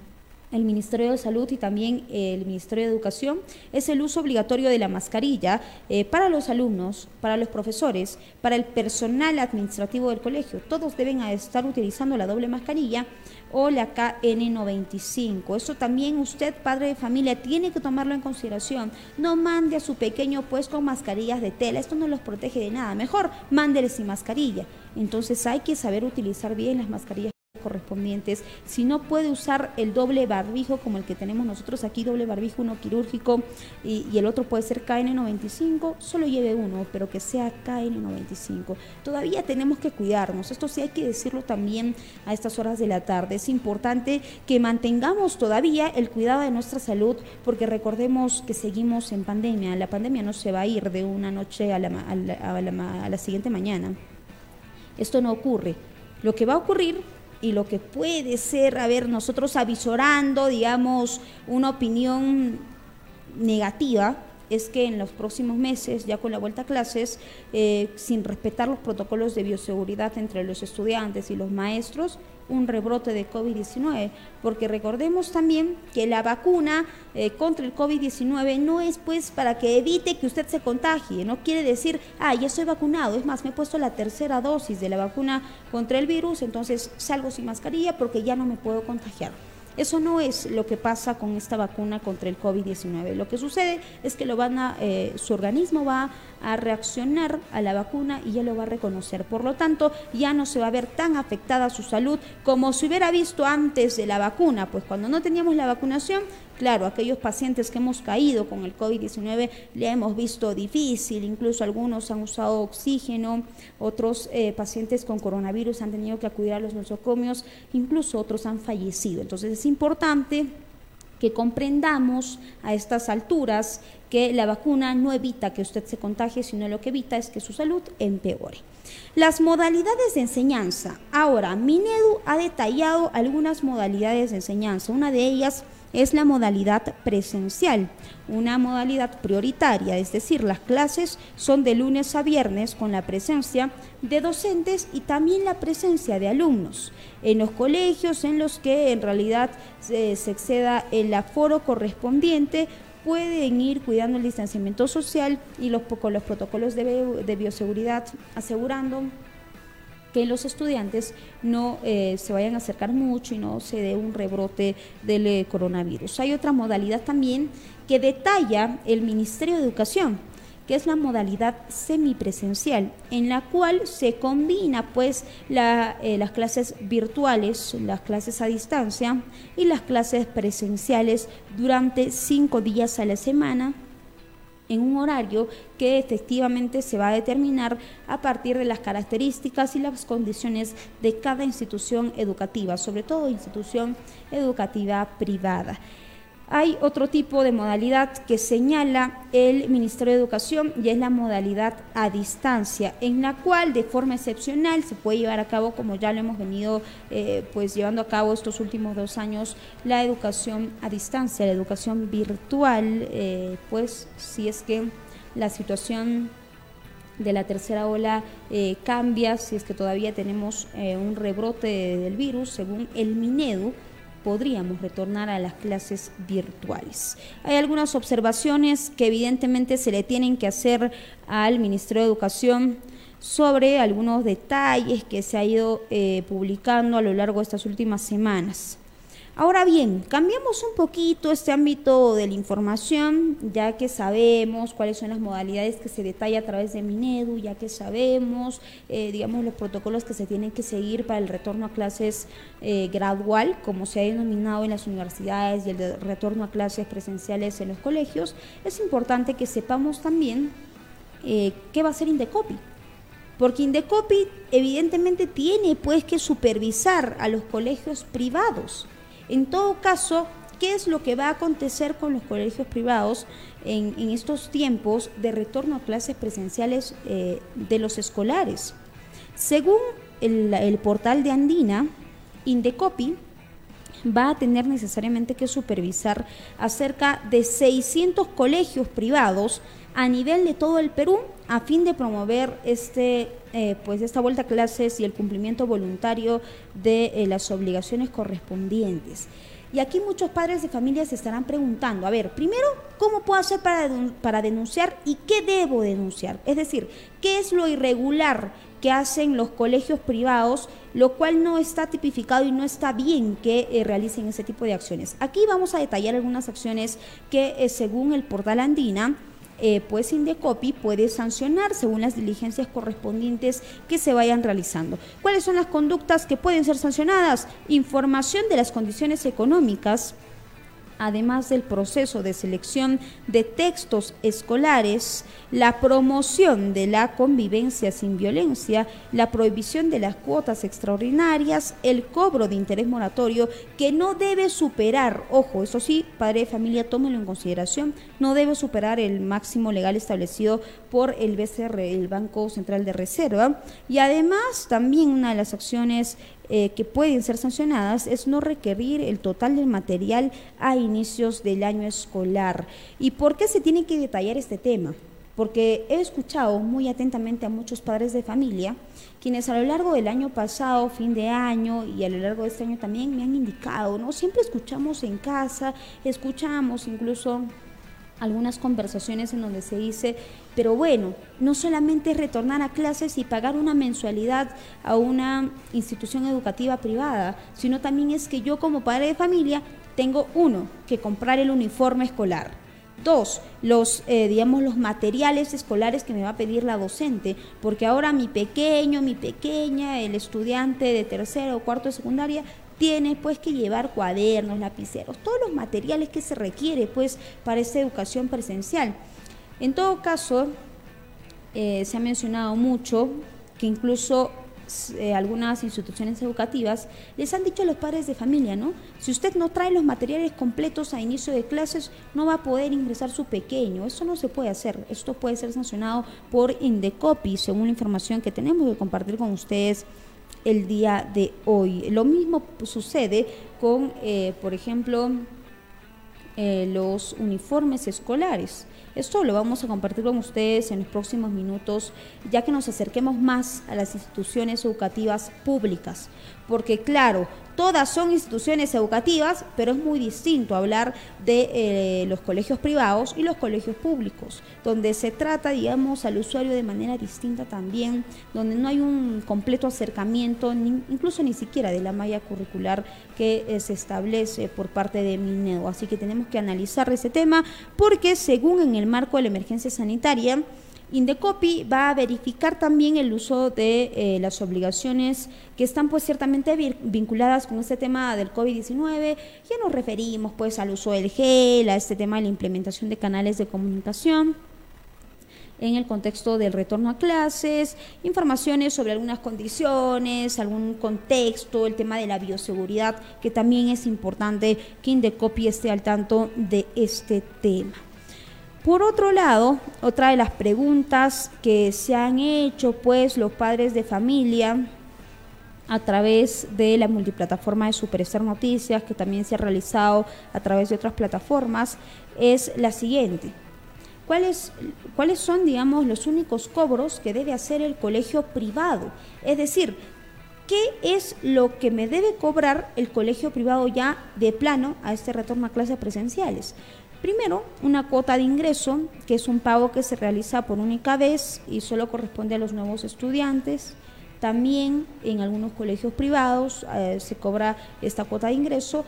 [SPEAKER 2] el Ministerio de Salud y también el Ministerio de Educación es el uso obligatorio de la mascarilla eh, para los alumnos, para los profesores, para el personal administrativo del colegio. Todos deben estar utilizando la doble mascarilla o la KN95. Eso también usted, padre de familia, tiene que tomarlo en consideración. No mande a su pequeño pues con mascarillas de tela, esto no los protege de nada. Mejor mándele sin mascarilla. Entonces hay que saber utilizar bien las mascarillas correspondientes. Si no puede usar el doble barbijo como el que tenemos nosotros aquí, doble barbijo, uno quirúrgico y, el otro puede ser KN95, solo lleve uno, pero que sea KN95. Todavía tenemos que cuidarnos, esto sí hay que decirlo también a estas horas de la tarde. Es importante que mantengamos todavía el cuidado de nuestra salud porque recordemos que seguimos en pandemia, la pandemia no se va a ir de una noche a la, a la siguiente mañana. Esto no ocurre. Lo que va a ocurrir y lo que puede ser, a ver, nosotros avisorando, digamos, una opinión negativa, es que en los próximos meses, ya con la vuelta a clases, eh, sin respetar los protocolos de bioseguridad entre los estudiantes y los maestros, un rebrote de COVID-19, porque recordemos también que la vacuna eh, contra el COVID-19 no es pues para que evite que usted se contagie, no quiere decir, ah, ya soy vacunado, es más, me he puesto la tercera dosis de la vacuna contra el virus, entonces salgo sin mascarilla porque ya no me puedo contagiar. Eso no es lo que pasa con esta vacuna contra el COVID-19. Lo que sucede es que lo van a, eh, su organismo va a reaccionar a la vacuna y ya lo va a reconocer. Por lo tanto, ya no se va a ver tan afectada su salud como se hubiera visto antes de la vacuna, pues cuando no teníamos la vacunación, claro, aquellos pacientes que hemos caído con el COVID-19 le hemos visto difícil, incluso algunos han usado oxígeno, otros eh, pacientes con coronavirus han tenido que acudir a los nosocomios, incluso otros han fallecido. Entonces es importante que comprendamos a estas alturas que la vacuna no evita que usted se contagie, sino lo que evita es que su salud empeore. Las modalidades de enseñanza. Ahora, Minedu ha detallado algunas modalidades de enseñanza. Una de ellas es la modalidad presencial, una modalidad prioritaria, es decir, las clases son de lunes a viernes con la presencia de docentes y también la presencia de alumnos. En los colegios en los que en realidad se, exceda el aforo correspondiente, pueden ir cuidando el distanciamiento social y los, con los protocolos de bioseguridad asegurando que los estudiantes no eh, se vayan a acercar mucho y no se dé un rebrote del eh, coronavirus. Hay otra modalidad también que detalla el Ministerio de Educación, que es la modalidad semipresencial, en la cual se combina pues eh, las clases virtuales, las clases a distancia y las clases presenciales durante cinco días a la semana en un horario que efectivamente se va a determinar a partir de las características y las condiciones de cada institución educativa, sobre todo institución educativa privada. Hay otro tipo de modalidad que señala el Ministerio de Educación y es la modalidad a distancia, en la cual de forma excepcional se puede llevar a cabo, como ya lo hemos venido eh, pues llevando a cabo estos últimos dos años, la educación a distancia, la educación virtual, eh, pues si es que la situación de la tercera ola eh, cambia, si es que todavía tenemos un rebrote del virus, según el Minedu, podríamos retornar a las clases virtuales. Hay algunas observaciones que evidentemente se le tienen que hacer al Ministerio de Educación sobre algunos detalles que se ha ido eh, publicando a lo largo de estas últimas semanas. Ahora bien, cambiamos un poquito este ámbito de la información, ya que sabemos cuáles son las modalidades que se detalla a través de Minedu, ya que sabemos, eh, digamos, los protocolos que se tienen que seguir para el retorno a clases eh, gradual, como se ha denominado en las universidades y el retorno a clases presenciales en los colegios, es importante que sepamos también eh, qué va a ser Indecopi. Porque Indecopi evidentemente tiene pues que supervisar a los colegios privados en todo caso, ¿qué es lo que va a acontecer con los colegios privados en, estos tiempos de retorno a clases presenciales eh, de los escolares? Según el, portal de Andina, Indecopi va a tener necesariamente que supervisar a cerca de 600 colegios privados a nivel de todo el Perú a fin de promover este, eh, pues esta vuelta a clases y el cumplimiento voluntario de eh, las obligaciones correspondientes. Y aquí muchos padres de familia se estarán preguntando, a ver, primero, ¿cómo puedo hacer para, denunciar y qué debo denunciar? Es decir, ¿qué es lo irregular que hacen los colegios privados, lo cual no está tipificado y no está bien que eh, realicen ese tipo de acciones? Aquí vamos a detallar algunas acciones que según el portal Andina, eh, pues Indecopi puede sancionar según las diligencias correspondientes que se vayan realizando. ¿Cuáles son las conductas que pueden ser sancionadas? Información de las condiciones económicas además del proceso de selección de textos escolares, la promoción de la convivencia sin violencia, la prohibición de las cuotas extraordinarias, el cobro de interés moratorio que no debe superar, ojo, eso sí, padre de familia, tómelo en consideración, no debe superar el máximo legal establecido por el BCR, el Banco Central de Reserva, y además también una de las acciones eh, que pueden ser sancionadas es no requerir el total del material a inicios del año escolar. ¿Y por qué se tiene que detallar este tema? Porque he escuchado muy atentamente a muchos padres de familia quienes a lo largo del año pasado, fin de año y a lo largo de este año también me han indicado, ¿no? Siempre escuchamos en casa, escuchamos incluso algunas conversaciones en donde se dice, pero bueno, no solamente es retornar a clases y pagar una mensualidad a una institución educativa privada, sino también es que yo como padre de familia tengo uno, que comprar el uniforme escolar. Dos, los, eh, digamos, los materiales escolares que me va a pedir la docente, porque ahora mi pequeño, mi pequeña, el estudiante de tercero o cuarto de secundaria tiene pues que llevar cuadernos, lapiceros, todos los materiales que se requiere pues para esta educación presencial. En todo caso, eh, se ha mencionado mucho que incluso eh, algunas instituciones educativas les han dicho a los padres de familia, ¿no? Si usted no trae los materiales completos a inicio de clases, no va a poder ingresar su pequeño. Eso no se puede hacer. Esto puede ser sancionado por Indecopi, según la información que tenemos que compartir con ustedes el día de hoy. Lo mismo sucede con, eh, por ejemplo, eh, los uniformes escolares. Esto lo vamos a compartir con ustedes en los próximos minutos, ya que nos acerquemos más a las instituciones educativas públicas. Porque claro, todas son instituciones educativas, pero es muy distinto hablar de eh, los colegios privados y los colegios públicos, donde se trata, digamos, al usuario de manera distinta también, donde no hay un completo acercamiento, incluso ni siquiera de la malla curricular que eh, se establece por parte de Minedo. Así que tenemos que analizar ese tema porque según en el marco de la emergencia sanitaria, Indecopi va a verificar también el uso de eh, las obligaciones que están pues ciertamente vinculadas con este tema del COVID-19. Ya nos referimos pues al uso del gel, a este tema de la implementación de canales de comunicación en el contexto del retorno a clases, informaciones sobre algunas condiciones, algún contexto, el tema de la bioseguridad, que también es importante que Indecopi esté al tanto de este tema. Por otro lado, otra de las preguntas que se han hecho pues los padres de familia a través de la multiplataforma de Superstar Noticias, que también se ha realizado a través de otras plataformas, es la siguiente. ¿Cuáles, ¿Cuáles son, digamos, los únicos cobros que debe hacer el colegio privado? Es decir, ¿qué es lo que me debe cobrar el colegio privado ya de plano a este retorno a clases presenciales? Primero, una cuota de ingreso, que es un pago que se realiza por única vez y solo corresponde a los nuevos estudiantes. También en algunos colegios privados eh, se cobra esta cuota de ingreso,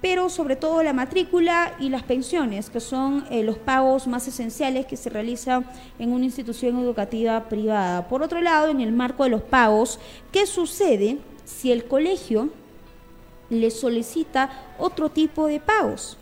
[SPEAKER 2] pero sobre todo la matrícula y las pensiones, que son eh, los pagos más esenciales que se realizan en una institución educativa privada. Por otro lado, en el marco de los pagos, ¿qué sucede si el colegio le solicita otro tipo de pagos?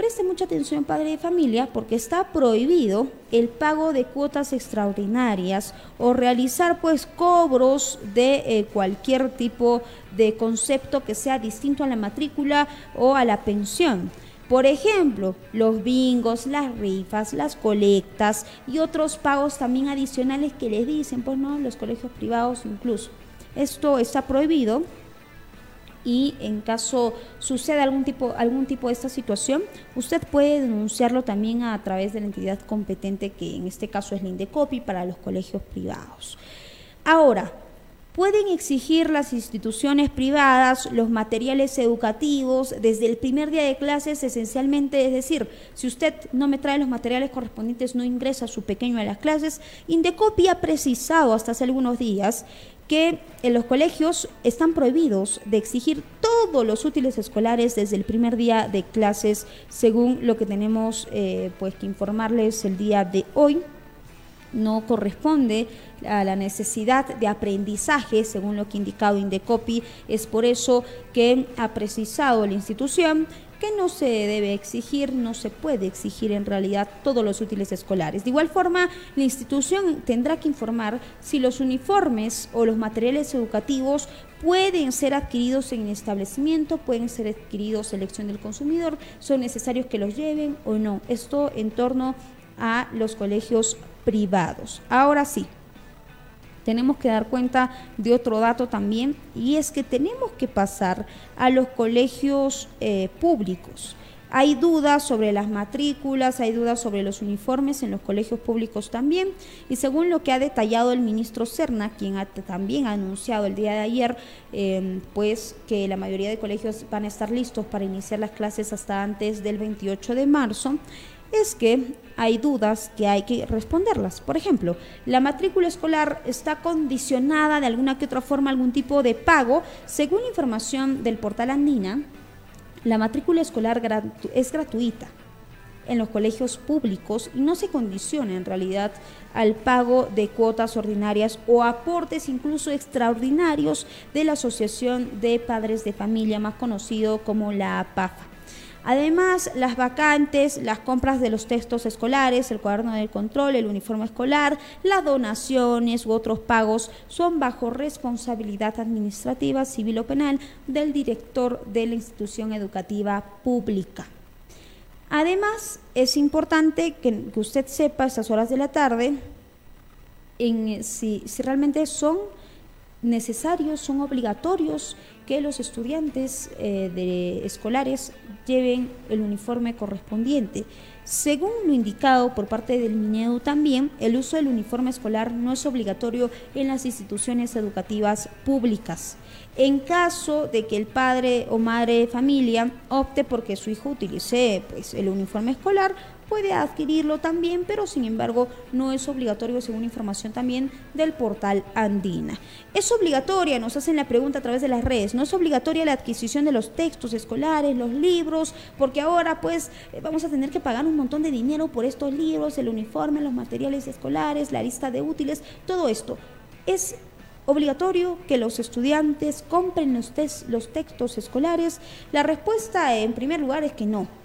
[SPEAKER 2] Preste mucha atención, padre de familia, porque está prohibido el pago de cuotas extraordinarias o realizar pues cobros de eh, cualquier tipo de concepto que sea distinto a la matrícula o a la pensión. Por ejemplo, los bingos, las rifas, las colectas y otros pagos también adicionales que les dicen, pues no, los colegios privados incluso. Esto está prohibido y en caso suceda algún tipo, algún tipo de esta situación, usted puede denunciarlo también a través de la entidad competente que en este caso es la Indecopi para los colegios privados. Ahora, pueden exigir las instituciones privadas los materiales educativos desde el primer día de clases esencialmente, es decir, si usted no me trae los materiales correspondientes, no ingresa a su pequeño a las clases, Indecopi ha precisado hasta hace algunos días que en los colegios están prohibidos de exigir todos los útiles escolares desde el primer día de clases, según lo que tenemos eh, pues que informarles el día de hoy. No corresponde a la necesidad de aprendizaje, según lo que ha indicado Indecopi. Es por eso que ha precisado la institución que no se debe exigir, no se puede exigir en realidad todos los útiles escolares. De igual forma, la institución tendrá que informar si los uniformes o los materiales educativos pueden ser adquiridos en establecimiento, pueden ser adquiridos elección del consumidor, son necesarios que los lleven o no. Esto en torno a los colegios privados. Ahora sí, tenemos que dar cuenta de otro dato también y es que tenemos que pasar a los colegios eh, públicos. Hay dudas sobre las matrículas, hay dudas sobre los uniformes en los colegios públicos también. Y según lo que ha detallado el ministro Serna, quien también ha anunciado el día de ayer, em, pues que la mayoría de colegios van a estar listos para iniciar las clases hasta antes del 28 de marzo, es que hay dudas que hay que responderlas. Por ejemplo, la matrícula escolar está condicionada de alguna que otra forma a algún tipo de pago. Según información del portal Andina, la matrícula escolar es gratuita en los colegios públicos y no se condiciona en realidad al pago de cuotas ordinarias o aportes incluso extraordinarios de la Asociación de Padres de Familia, más conocido como la APAFA. Además, las vacantes, las compras de los textos escolares, el cuaderno de control, el uniforme escolar, las donaciones u otros pagos son bajo responsabilidad administrativa, civil o penal del director de la institución educativa pública. Además, es importante que, usted sepa a estas horas de la tarde en, si, si realmente son necesarios, son obligatorios que los estudiantes eh, de escolares lleven el uniforme correspondiente. Según lo indicado por parte del MINEDU también, el uso del uniforme escolar no es obligatorio en las instituciones educativas públicas. En caso de que el padre o madre de familia opte porque su hijo utilice pues, el uniforme escolar, puede adquirirlo también, pero sin embargo no es obligatorio según información también del portal Andina. Es obligatoria, nos hacen la pregunta a través de las redes, no es obligatoria la adquisición de los textos escolares, los libros, porque ahora pues eh, vamos a tener que pagar un montón de dinero por estos libros, el uniforme, los materiales escolares, la lista de útiles, todo esto. Es obligatorio que los estudiantes compren los, los textos escolares? La respuesta en primer lugar es que no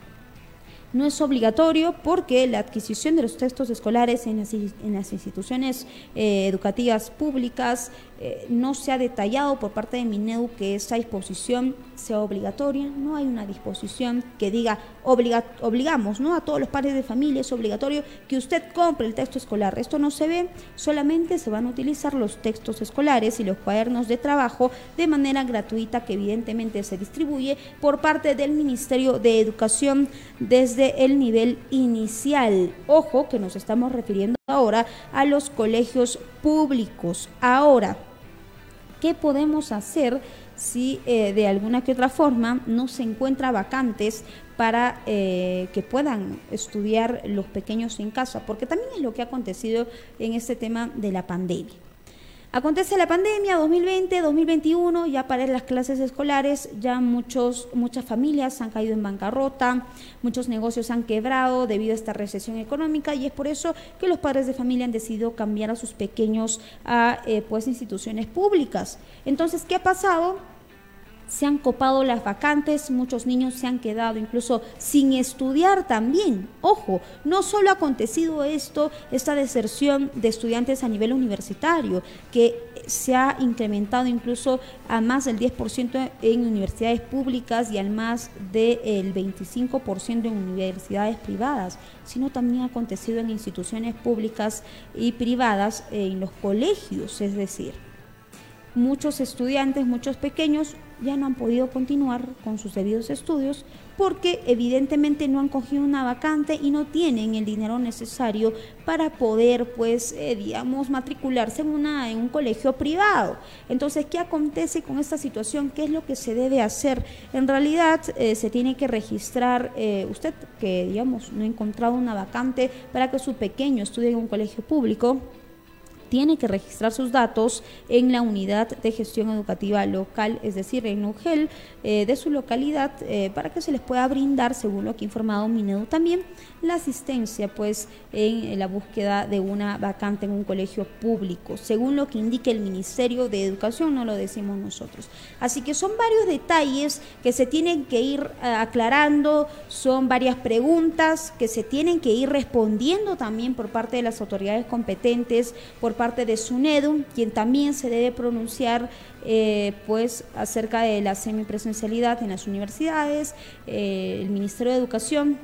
[SPEAKER 2] no es obligatorio porque la adquisición de los textos escolares en las, instituciones eh, educativas públicas eh, no se ha detallado por parte de Minedu que esa disposición sea obligatoria, no hay una disposición que diga obligamos ¿no? a todos los padres de familia, es obligatorio que usted compre el texto escolar. Esto no se ve, solamente se van a utilizar los textos escolares y los cuadernos de trabajo de manera gratuita que evidentemente se distribuye por parte del Ministerio de Educación desde el nivel inicial. Ojo que nos estamos refiriendo ahora a los colegios públicos. Ahora, ¿qué podemos hacer si eh, de alguna que otra forma no se encuentra vacantes para eh, que puedan estudiar los pequeños en casa? Porque también es lo que ha acontecido en este tema de la pandemia. Acontece la pandemia 2020, 2021, ya para las clases escolares, ya muchos, muchas familias han caído en bancarrota, muchos negocios han quebrado debido a esta recesión económica y es por eso que los padres de familia han decidido cambiar a sus pequeños a eh, pues instituciones públicas. Entonces, ¿qué ha pasado? Se han copado las vacantes, muchos niños se han quedado incluso sin estudiar también. Ojo, no solo ha acontecido esto, esta deserción de estudiantes a nivel universitario, que se ha incrementado incluso a más del 10% en universidades públicas y al más del 25% en universidades privadas, sino también ha acontecido en instituciones públicas y privadas, en los colegios, es decir muchos estudiantes, muchos pequeños ya no han podido continuar con sus debidos estudios porque evidentemente no han cogido una vacante y no tienen el dinero necesario para poder, pues, eh, digamos, matricularse en, una, en un colegio privado. Entonces, ¿qué acontece con esta situación? ¿Qué es lo que se debe hacer? En realidad, eh, se tiene que registrar, eh, usted que, digamos, no ha encontrado una vacante para que su pequeño estudie en un colegio público, tiene que registrar sus datos en la unidad de gestión educativa local, es decir, en UGEL eh, de su localidad, eh, para que se les pueda brindar, según lo que ha informado Minedu también, la asistencia pues en la búsqueda de una vacante en un colegio público, según lo que indique el Ministerio de Educación, no lo decimos nosotros. Así que son varios detalles que se tienen que ir eh, aclarando, son varias preguntas que se tienen que ir respondiendo también por parte de las autoridades competentes, por parte de SUNEDU, quien también se debe pronunciar eh, pues acerca de la semipresencialidad en las universidades, eh, el Ministerio de Educación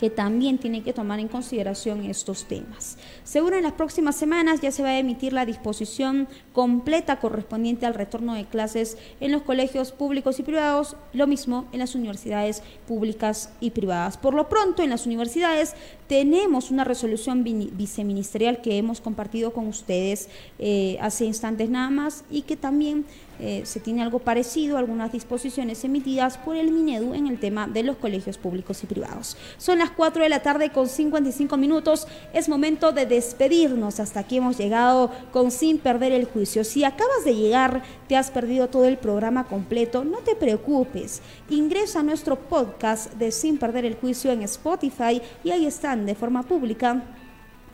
[SPEAKER 2] que también tiene que tomar en consideración estos temas. Seguro en las próximas semanas ya se va a emitir la disposición completa correspondiente al retorno de clases en los colegios públicos y privados, lo mismo en las universidades públicas y privadas. Por lo pronto, en las universidades tenemos una resolución viceministerial que hemos compartido con ustedes eh, hace instantes nada más y que también eh, se tiene algo parecido, algunas disposiciones emitidas por el Minedu en el tema de los colegios públicos y privados. Son las 4 de la tarde con 55 minutos. Es momento de despedirnos. Hasta aquí hemos llegado con Sin Perder el Juicio. Si acabas de llegar, te has perdido todo el programa completo, no te preocupes. Ingresa a nuestro podcast de Sin Perder el Juicio en Spotify y ahí están de forma pública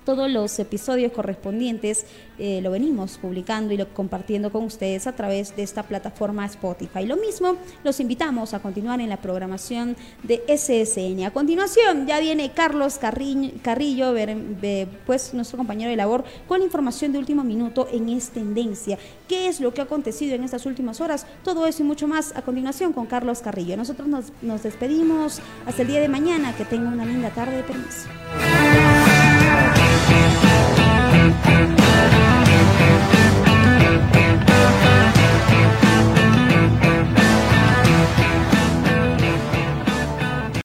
[SPEAKER 2] todos los episodios correspondientes eh, lo venimos publicando y lo compartiendo con ustedes a través de esta plataforma Spotify. Lo mismo, los invitamos a continuar en la programación de SSN. A continuación, ya viene Carlos Carrillo, pues nuestro compañero de labor, con información de último minuto en Es Tendencia. ¿Qué es lo que ha acontecido en estas últimas horas? Todo eso y mucho más a continuación con Carlos Carrillo. Nosotros nos, despedimos hasta el día de mañana. Que tenga una linda tarde. Permiso. Thank you.